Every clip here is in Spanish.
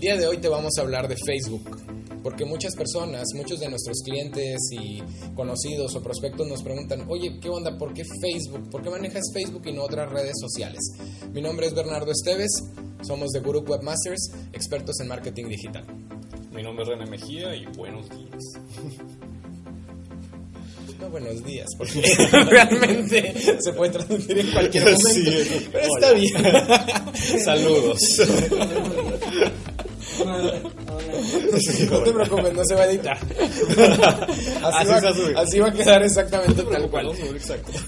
El día de hoy te vamos a hablar de Facebook, porque muchas personas, muchos de nuestros clientes y conocidos o prospectos nos preguntan, oye, ¿qué onda? ¿Por qué Facebook? ¿Por qué manejas Facebook y no otras redes sociales? Mi nombre es Bernardo Esteves, somos de Guru Webmasters, expertos en marketing digital. Mi nombre es René Mejía y buenos días. No, buenos días, porque realmente se puede transmitir en cualquier momento. Sí. pero está Hola. bien. Saludos. No te preocupes, no se va a editar. Así, va, sube. así va a quedar exactamente tal cual.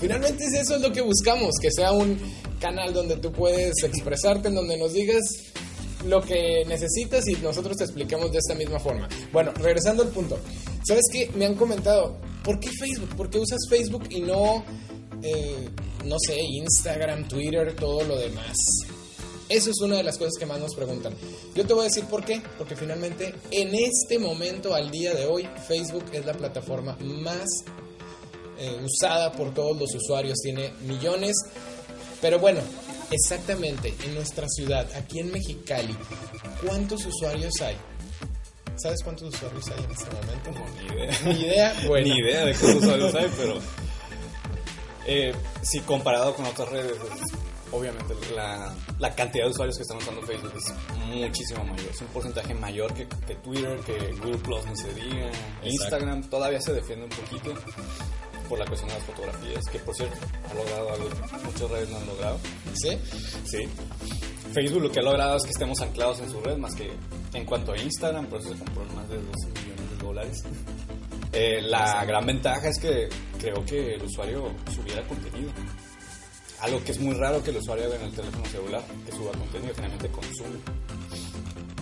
Finalmente es eso es lo que buscamos, que sea un canal donde tú puedes expresarte, en donde nos digas lo que necesitas y nosotros te explicamos de esta misma forma. Bueno, regresando al punto. ¿Sabes qué? Me han comentado, ¿por qué Facebook? ¿Por qué usas Facebook y no, eh, no sé, Instagram, Twitter, todo lo demás? Eso es una de las cosas que más nos preguntan. Yo te voy a decir por qué. Porque finalmente, en este momento, al día de hoy, Facebook es la plataforma más eh, usada por todos los usuarios. Tiene millones. Pero bueno, exactamente, en nuestra ciudad, aquí en Mexicali, ¿cuántos usuarios hay? ¿Sabes cuántos usuarios hay en este momento? No, ni idea. Ni idea. Bueno, Ni idea de cuántos usuarios hay, pero eh, si comparado con otras redes, obviamente la, la cantidad de usuarios que están usando Facebook es muchísimo mayor. Es un porcentaje mayor que, que Twitter, que Google Plus, ni se diga. Instagram todavía se defiende un poquito por la cuestión de las fotografías, que por cierto ha logrado algo que muchas redes no han logrado. ¿sí? Sí. Facebook lo que ha logrado es que estemos anclados en su red, más que en cuanto a Instagram, por eso se compró más de 12 millones de dólares. Eh, la gran ventaja es que creo que el usuario subiera contenido. Algo que es muy raro que el usuario haga en el teléfono celular, que suba contenido, generalmente consume.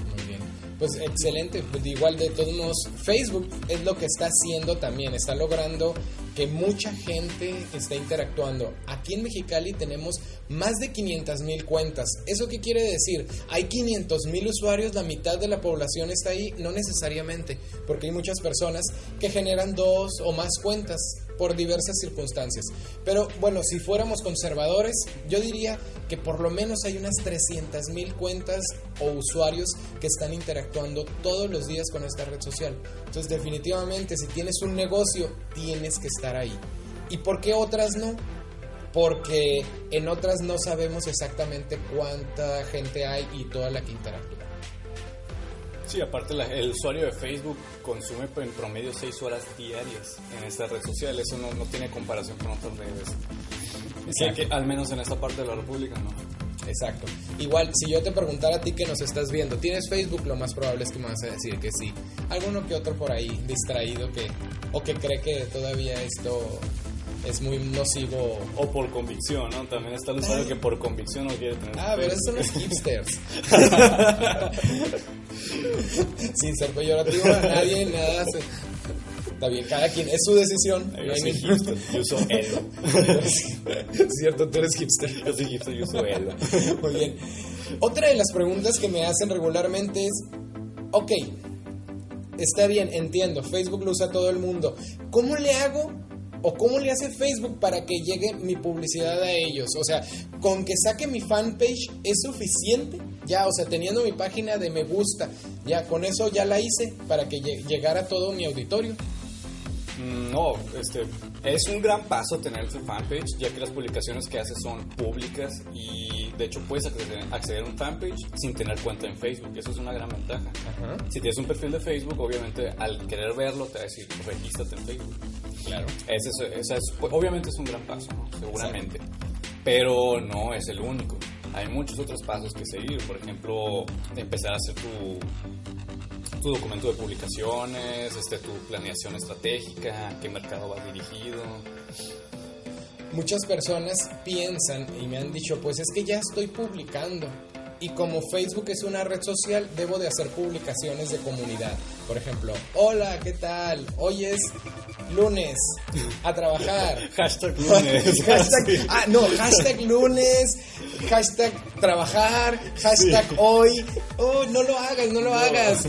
Muy bien. Pues excelente. Pues igual de todos modos, Facebook es lo que está haciendo también. Está logrando que mucha gente esté interactuando. Aquí en Mexicali tenemos más de 500 mil cuentas. ¿Eso qué quiere decir? Hay 500 mil usuarios, la mitad de la población está ahí. No necesariamente, porque hay muchas personas que generan dos o más cuentas por diversas circunstancias. Pero bueno, si fuéramos conservadores, yo diría que por lo menos hay unas 300 mil cuentas o usuarios que están interactuando todos los días con esta red social. Entonces definitivamente si tienes un negocio, tienes que estar ahí. ¿Y por qué otras no? Porque en otras no sabemos exactamente cuánta gente hay y toda la que interactúa. Sí, aparte la- el usuario de Facebook consume en promedio 6 horas diarias en esta red social. Eso no, no tiene comparación con otras redes. Sí, Exacto. que al menos en esta parte de la República no. Exacto. Igual, si yo te preguntara a ti que nos estás viendo, ¿tienes Facebook? Lo más probable es que me vas a decir que sí. Alguno que otro por ahí distraído que o que cree que todavía esto es muy nocivo. O por convicción, ¿no? También está el usuario que por convicción no quiere tener Ah, pero esos son los hipsters. Sin ser peyorativo a nadie, nada. se- Está bien, cada quien, es su decisión. Yo No soy hipster, yo uso Elo. Cierto, tú eres hipster. Yo soy hipster, yo uso Elo. Muy bien. Otra de las preguntas que me hacen regularmente es, ok, está bien, entiendo, Facebook lo usa todo el mundo. ¿Cómo le hago o cómo le hace Facebook para que llegue mi publicidad a ellos? O sea, con que saque mi fanpage es suficiente. Ya, o sea, teniendo mi página de me gusta, ya con eso ya la hice para que lle- llegara todo mi auditorio. Mm, No, este, es un gran paso tener tu fanpage, ya que las publicaciones que haces son públicas y de hecho puedes acceder, acceder a un fanpage sin tener cuenta en Facebook. Eso es una gran ventaja. Ajá, Si tienes un perfil de Facebook, obviamente al querer verlo te va a decir, regístrate en Facebook. claro. Es, es- obviamente es un gran paso, ¿no? seguramente. Pero no es el único. Hay muchos otros pasos que seguir. Por ejemplo, empezar a hacer tu, tu documento de publicaciones, este, tu planeación estratégica, qué mercado vas dirigido. Muchas personas piensan y me han dicho, pues es que ya estoy publicando. Y como Facebook es una red social, debo de hacer publicaciones de comunidad. Por ejemplo, hola, ¿qué tal? Hoy es lunes, a trabajar. Hashtag lunes. hashtag, ah, no, hashtag lunes, hashtag trabajar, hashtag hoy. Oh, no lo hagas, no lo hagas.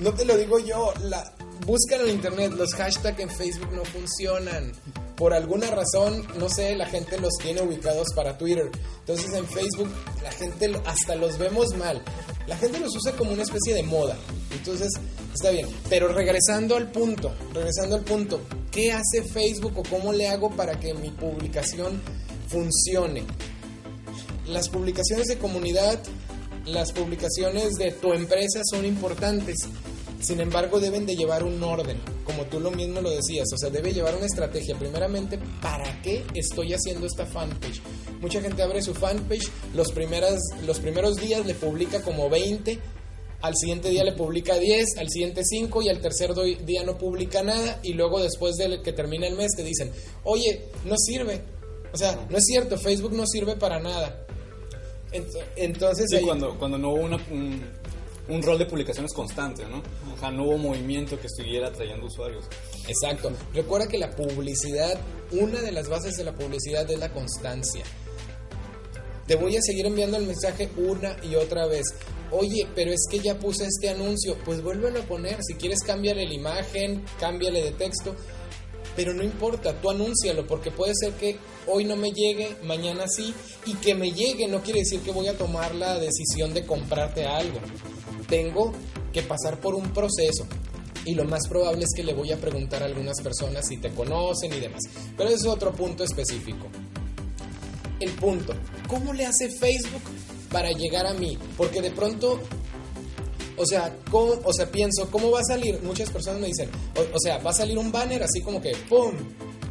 No te lo digo yo. La, búscalo en internet. Los hashtags en Facebook no funcionan. Por alguna razón, no sé, la gente los tiene ubicados para Twitter. Entonces en Facebook la gente hasta los vemos mal. La gente los usa como una especie de moda. Entonces está bien. Pero regresando al punto, regresando al punto, ¿qué hace Facebook o cómo le hago para que mi publicación funcione? Las publicaciones de comunidad, las publicaciones de tu empresa son importantes sin embargo, deben de llevar un orden, como tú lo mismo lo decías, o sea, debe llevar una estrategia. Primeramente, ¿para qué estoy haciendo esta fanpage? Mucha gente abre su fanpage, los, primeras, los primeros días le publica como 20, al siguiente día le publica 10, al siguiente 5 y al tercer día no publica nada y luego después de que termina el mes te dicen, oye, no sirve. O sea, no es cierto, Facebook no sirve para nada. Entonces... Sí, cuando, cuando no hubo una, un rol de publicaciones constante, ¿no? O sea, no hubo movimiento que estuviera trayendo usuarios. Exacto. Recuerda que la publicidad, una de las bases de la publicidad es la constancia. Te voy a seguir enviando el mensaje una y otra vez. Oye, pero es que ya puse este anuncio. Pues vuélvelo a poner. Si quieres, cámbiale la imagen, cámbiale de texto. Pero no importa, tú anúncialo, porque puede ser que hoy no me llegue, mañana sí, y que me llegue no quiere decir que voy a tomar la decisión de comprarte algo tengo que pasar por un proceso. Y lo más probable es que le voy a preguntar a algunas personas si te conocen y demás. Pero ese es otro punto específico. El punto, ¿cómo le hace Facebook para llegar a mí? Porque de pronto, o sea, o sea, pienso, ¿cómo va a salir? Muchas personas me dicen, o, sea, va a salir un banner así como que, ¡pum!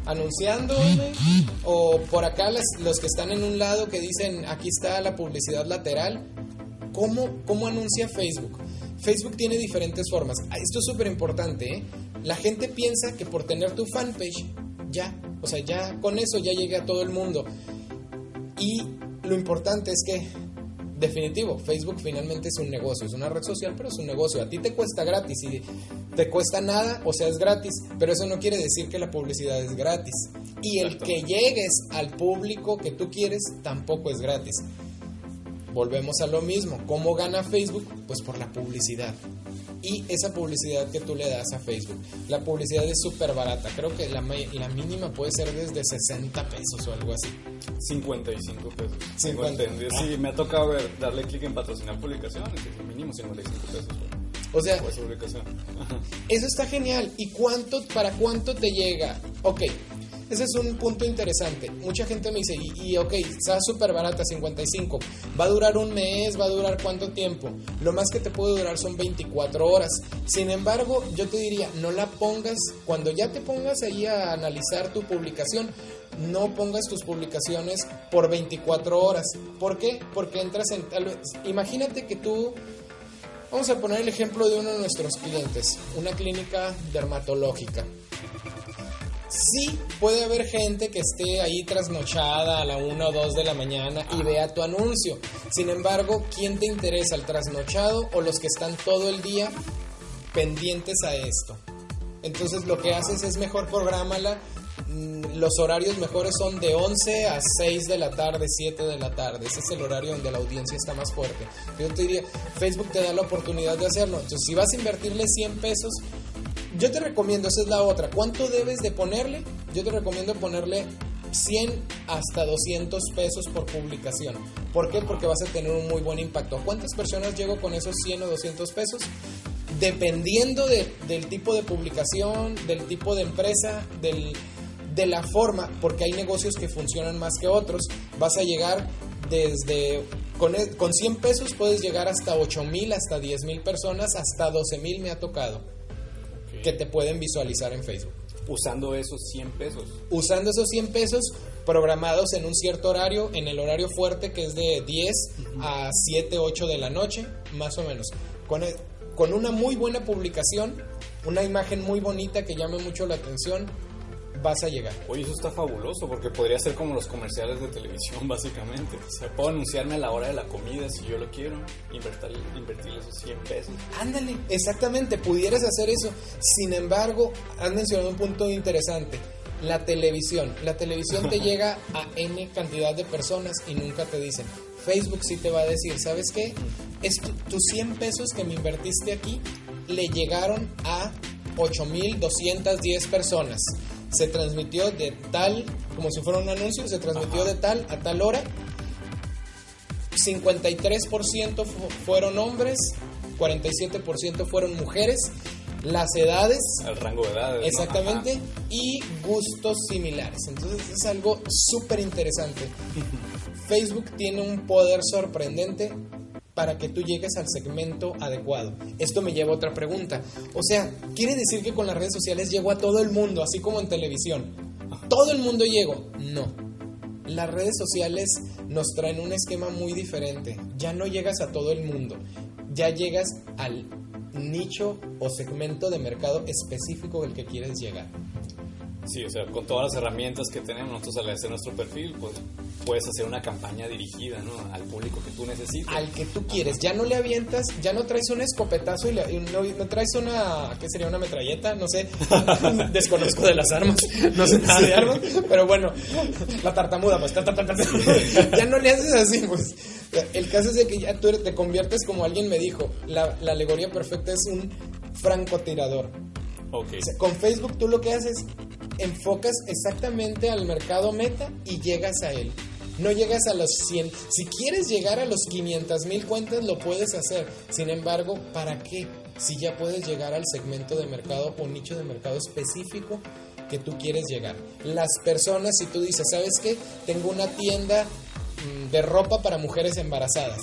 anunciando o por acá los que están en un lado que dicen aquí está la publicidad lateral ¿Cómo, ¿Cómo anuncia Facebook? Facebook tiene diferentes formas. Ah, esto es súper importante, ¿eh? La gente piensa que por tener tu fanpage, ya, o sea, ya con eso ya llega a todo el mundo. Y lo importante es que, definitivo, Facebook finalmente es un negocio, es una red social, pero es un negocio. A ti te cuesta gratis y te cuesta nada, o sea, es gratis, pero eso no quiere decir que la publicidad es gratis. Y el que llegues al público que tú quieres tampoco es gratis volvemos a lo mismo. ¿Cómo gana Facebook? Pues por la publicidad. Y esa publicidad que tú le das a Facebook. La publicidad es súper barata. Creo que la, la, mínima puede ser desde 60 pesos o algo así. 55 pesos. 50. Sí, me ha tocado ver, darle clic en patrocinar publicaciones. Mínimo 55 pesos. O sea, eso está genial. ¿Y cuánto, para cuánto te llega? Ok, ese es un punto interesante. Mucha gente me dice, y, ok, está súper barata, 55. ¿Va a durar un mes? ¿Va a durar cuánto tiempo? Lo más que te puede durar son 24 horas. Sin embargo, yo te diría, no la pongas, cuando ya te pongas ahí a analizar tu publicación, no pongas tus publicaciones por 24 horas. ¿Por qué? Porque entras en tal imagínate que tú Vamos a poner el ejemplo de uno de nuestros clientes, una clínica dermatológica. Sí, puede haber gente que esté ahí trasnochada a la 1 o 2 de la mañana y vea tu anuncio. Sin embargo, ¿quién te interesa, el trasnochado o los que están todo el día pendientes a esto? Entonces lo que haces es mejor prográmala. Mm, los horarios mejores son de 11 a 6 de la tarde, 7 de la tarde. Ese es el horario donde la audiencia está más fuerte. Yo te diría, Facebook te da la oportunidad de hacerlo. Entonces, si vas a invertirle 100 pesos, yo te recomiendo, esa es la otra. ¿Cuánto debes de ponerle? Yo te recomiendo ponerle 100 hasta 200 pesos por publicación. ¿Por qué? Porque vas a tener un muy buen impacto. ¿Cuántas personas llego con esos 100 o 200 pesos? Dependiendo del tipo de publicación, del tipo de empresa, del, de la forma, porque hay negocios que funcionan más que otros, vas a llegar desde con, con 100 pesos puedes llegar hasta 8 mil, hasta 10 mil personas, hasta 12 mil me ha tocado que te pueden visualizar en Facebook. Usando esos 100 pesos. Usando esos 100 pesos programados en un cierto horario, en el horario fuerte que es de 10 a 7, 8 de la noche, más o menos. Con, e, con una muy buena publicación, una imagen muy bonita que llame mucho la atención, vas a llegar. Oye, eso está fabuloso porque podría ser como los comerciales de televisión, básicamente. O sea, puedo anunciarme a la hora de la comida si yo lo quiero, invertir, invertir esos 100 pesos. Ándale, exactamente, pudieras hacer eso. Sin embargo, has mencionado un punto interesante. La televisión. La televisión te llega a N cantidad de personas y nunca te dicen. Facebook sí te va a decir, ¿sabes qué? Es tus 100 pesos que me invertiste aquí le llegaron a 8.210 personas. Se transmitió de tal, como si fuera un anuncio, se transmitió de tal a tal hora. 53% fueron hombres, 47% fueron mujeres, las edades. El rango de edades. Exactamente. Y gustos similares. Entonces es algo súper interesante. Facebook tiene un poder sorprendente para que tú llegues al segmento adecuado. Esto me lleva a otra pregunta. O sea, ¿quiere decir que con las redes sociales llego a todo el mundo, así como en televisión? ¿Todo el mundo llego? No. Las redes sociales nos traen un esquema muy diferente. Ya no llegas a todo el mundo, ya llegas al nicho o segmento de mercado específico del que quieres llegar. Sí, o sea, con todas las herramientas que tenemos nosotros al hacer nuestro perfil, pues puedes hacer una campaña dirigida, ¿no? Al público que tú necesitas. Al que tú quieres. Ya no le avientas, ya no traes un escopetazo y, no, traes una, ¿qué sería? Una metralleta, no sé. Desconozco de las armas, no sé nada de armas, pero bueno, la tartamuda, pues. ya no le haces así, pues. El caso es de que ya tú te conviertes como alguien me dijo, la, la alegoría perfecta es un francotirador. Okay. con Facebook tú lo que haces, enfocas exactamente al mercado meta y llegas a él. No llegas a los 100. Si quieres llegar a los 500 mil cuentas, lo puedes hacer. Sin embargo, ¿para qué? Si ya puedes llegar al segmento de mercado o nicho de mercado específico que tú quieres llegar. Las personas, si tú dices, ¿sabes qué? Tengo una tienda mm, de ropa para mujeres embarazadas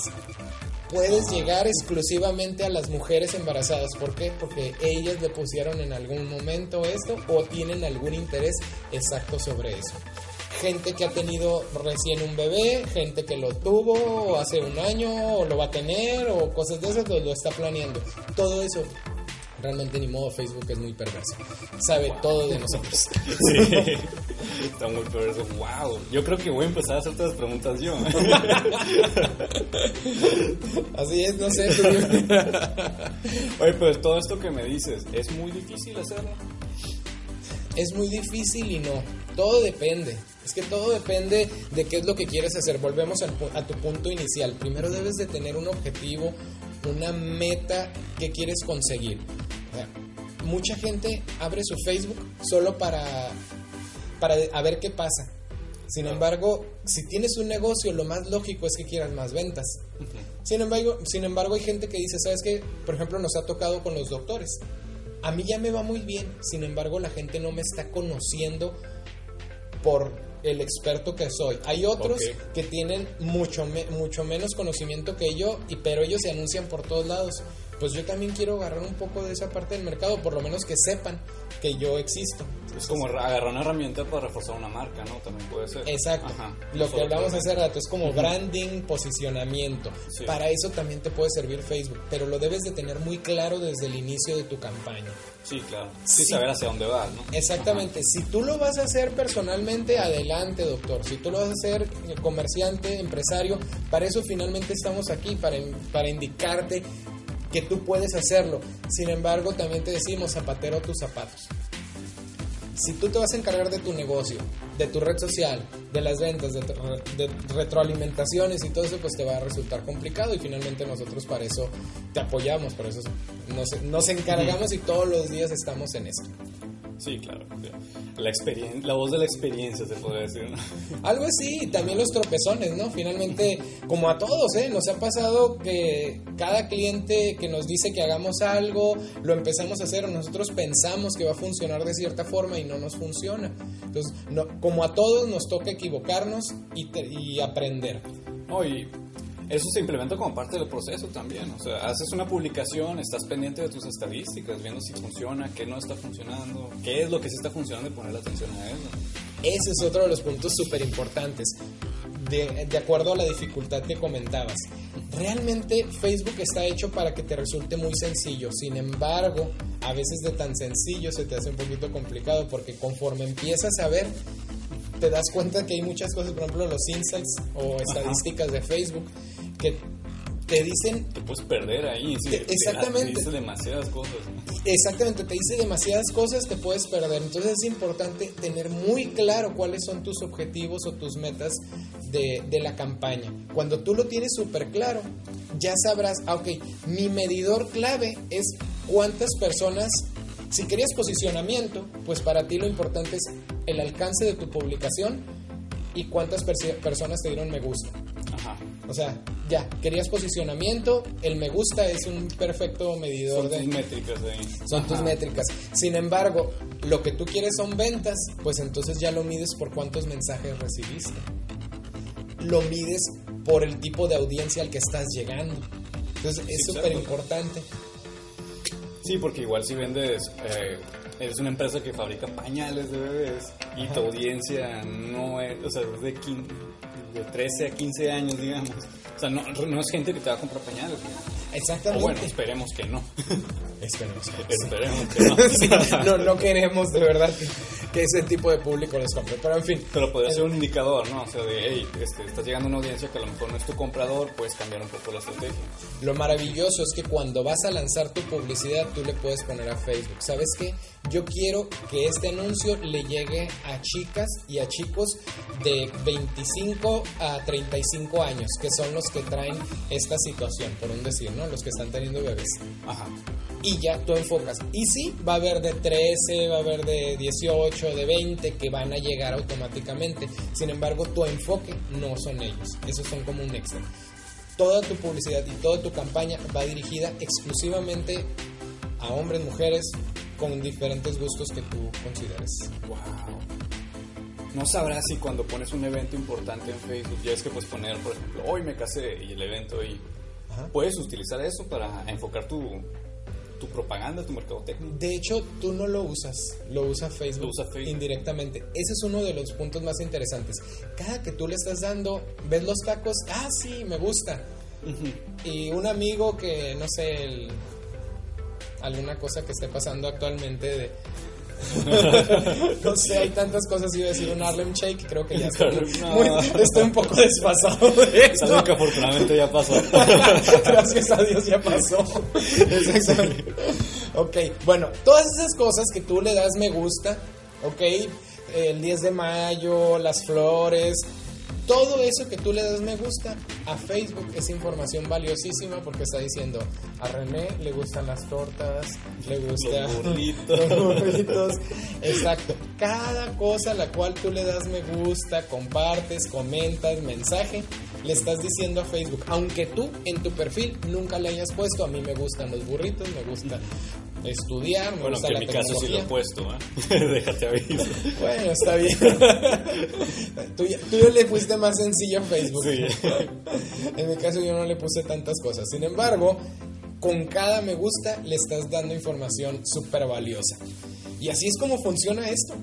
puedes llegar exclusivamente a las mujeres embarazadas. ¿Por qué? Porque ellas le pusieron en algún momento esto o tienen algún interés exacto sobre eso. Gente que ha tenido recién un bebé, gente que lo tuvo hace un año o lo va a tener o cosas de esas, pues lo está planeando. Todo eso realmente ni modo Facebook es muy perverso. Sabe todo de nosotros. Sí, está muy perverso. Wow. Yo creo que voy a empezar a hacer todas las preguntas yo. Así es, no sé. Oye, pues todo esto que me dices, ¿es muy difícil hacerlo? Es muy difícil y no. Todo depende. Es que todo depende de qué es lo que quieres hacer. Volvemos a tu punto inicial. Primero debes de tener un objetivo, una meta que quieres conseguir. Mucha gente abre su Facebook solo para, para a ver qué pasa. Sin embargo, si tienes un negocio, lo más lógico es que quieras más ventas. Sin embargo, sin embargo, hay gente que dice, ¿sabes qué? Por ejemplo, nos ha tocado con los doctores. A mí ya me va muy bien, sin embargo, la gente no me está conociendo por el experto que soy. Hay otros que tienen mucho, mucho menos conocimiento que yo, y, pero ellos se anuncian por todos lados. Pues yo también quiero agarrar un poco de esa parte del mercado, por lo menos que sepan que yo existo. Es como agarrar una herramienta para reforzar una marca, ¿no? También puede ser. Exacto. Lo que hablamos hace rato es como branding, posicionamiento. Para eso también te puede servir Facebook, pero lo debes de tener muy claro desde el inicio de tu campaña. Sí, claro. Sí, saber hacia dónde vas, ¿no? Exactamente. Si tú lo vas a hacer personalmente, adelante, doctor. Si tú lo vas a hacer eh, comerciante, empresario, para eso finalmente estamos aquí, para, para indicarte que tú puedes hacerlo. Sin embargo, también te decimos zapatero tus zapatos. Si tú te vas a encargar de tu negocio, de tu red social, de las ventas, de, retroalimentaciones y todo eso, pues te va a resultar complicado y finalmente nosotros para eso te apoyamos, por eso nos, nos encargamos y todos los días estamos en eso. Sí, claro. La, experiencia, la voz de la experiencia, se podría decir. Algo así, y también los tropezones, ¿no? Finalmente, como a todos, ¿eh? Nos ha pasado que cada cliente que nos dice que hagamos algo, lo empezamos a hacer, nosotros pensamos que va a funcionar de cierta forma y no nos funciona. Entonces, no, como a todos, nos toca equivocarnos y, y aprender. No, eso se implementa como parte del proceso también. O sea, haces una publicación, estás pendiente de tus estadísticas, viendo si funciona, qué no está funcionando, qué es lo que sí está funcionando y poner atención a eso. Ese es otro de los puntos súper importantes. De, de, acuerdo a la dificultad que comentabas. Realmente Facebook está hecho para que te resulte muy sencillo. Sin embargo, a veces de tan sencillo se te hace un poquito complicado porque conforme empiezas a ver, te das cuenta que hay muchas cosas, por ejemplo, los insights o estadísticas de Facebook que te dicen... Te puedes perder ahí, sí, exactamente. Te, dice demasiadas cosas. Exactamente, te dice demasiadas cosas, te puedes perder. Entonces es importante tener muy claro cuáles son tus objetivos o tus metas de, de la campaña. Cuando tú lo tienes súper claro, ya sabrás, ah, ok, mi medidor clave es cuántas personas Si querías posicionamiento, pues para ti lo importante es el alcance de tu publicación y cuántas personas te dieron me gusta. O sea, ya, querías posicionamiento, el me gusta es un perfecto medidor son de... Tus métricas ahí. Son tus métricas. Sin embargo, lo que tú quieres son ventas, pues entonces ya lo mides por cuántos mensajes recibiste. Lo mides por el tipo de audiencia al que estás llegando. Entonces es súper importante. Sí, porque igual si vendes, eh, eres una empresa que fabrica pañales de bebés y tu audiencia no es, o sea, de, de 13 a 15 años, digamos. O sea, no, no, es gente que te va a comprar pañales. Exactamente. O bueno, esperemos que no. Esperemos que no. Esperemos que no. no, no queremos de verdad que ese tipo de público les compre. Pero en fin. Pero podría ser un indicador, ¿no? O sea, de, hey, este, estás llegando a una audiencia que a lo mejor no es tu comprador, puedes cambiar un poco la estrategia. Lo maravilloso es que cuando vas a lanzar tu publicidad, tú le puedes poner a Facebook. ¿Sabes qué? Yo quiero que este anuncio le llegue a chicas y a chicos de 25 a 35 años, que son los que traen esta situación, por un decir, ¿no? Los que están teniendo bebés. Ajá y ya tú enfocas. Y sí, va a haber de 13, va a haber de 18, de 20 que van a llegar automáticamente. Sin embargo, tu enfoque no son ellos. Esos son como un extra. Toda tu publicidad y toda tu campaña va dirigida exclusivamente a hombres, mujeres, con diferentes gustos que tú consideres. Wow. No sabrás si cuando pones un evento importante en Facebook, ya es que puedes poner, por ejemplo, hoy me casé y el evento y puedes utilizar eso para enfocar tu, tu propaganda, tu mercadotecnia. De hecho, tú no lo usas, lo usa Facebook, indirectamente. Ese es uno de los puntos más interesantes. Cada que tú le estás dando, ves los tacos, ah, sí, me gusta. Y un amigo que, no sé, alguna cosa que esté pasando actualmente de no sé, hay tantas cosas. Iba a decir un Harlem Shake, creo que ya estoy, estoy un poco desfasado de esto. Algo que afortunadamente ya pasó. Gracias a Dios ya pasó. ok, bueno, todas esas cosas que tú le das me gusta, ok, el 10 de mayo, las flores, todo eso que tú le das me gusta a Facebook es información valiosísima porque está diciendo a René le gustan las tortas, le gustan los burritos. los burritos. Exacto. Cada cosa a la cual tú le das me gusta, compartes, comentas, mensaje, le estás diciendo a Facebook, aunque tú en tu perfil nunca le hayas puesto a mí me gustan los burritos, me gusta estudiar, me bueno, gusta que la en mi caso sí lo he puesto, ¿eh? Déjate aviso. Bueno, está bien. tú, tú ya le fuiste más sencillo a Facebook. Sí. en mi caso yo no le puse tantas cosas. Sin embargo, con cada me gusta le estás dando información súper valiosa. Y así es como funciona esto.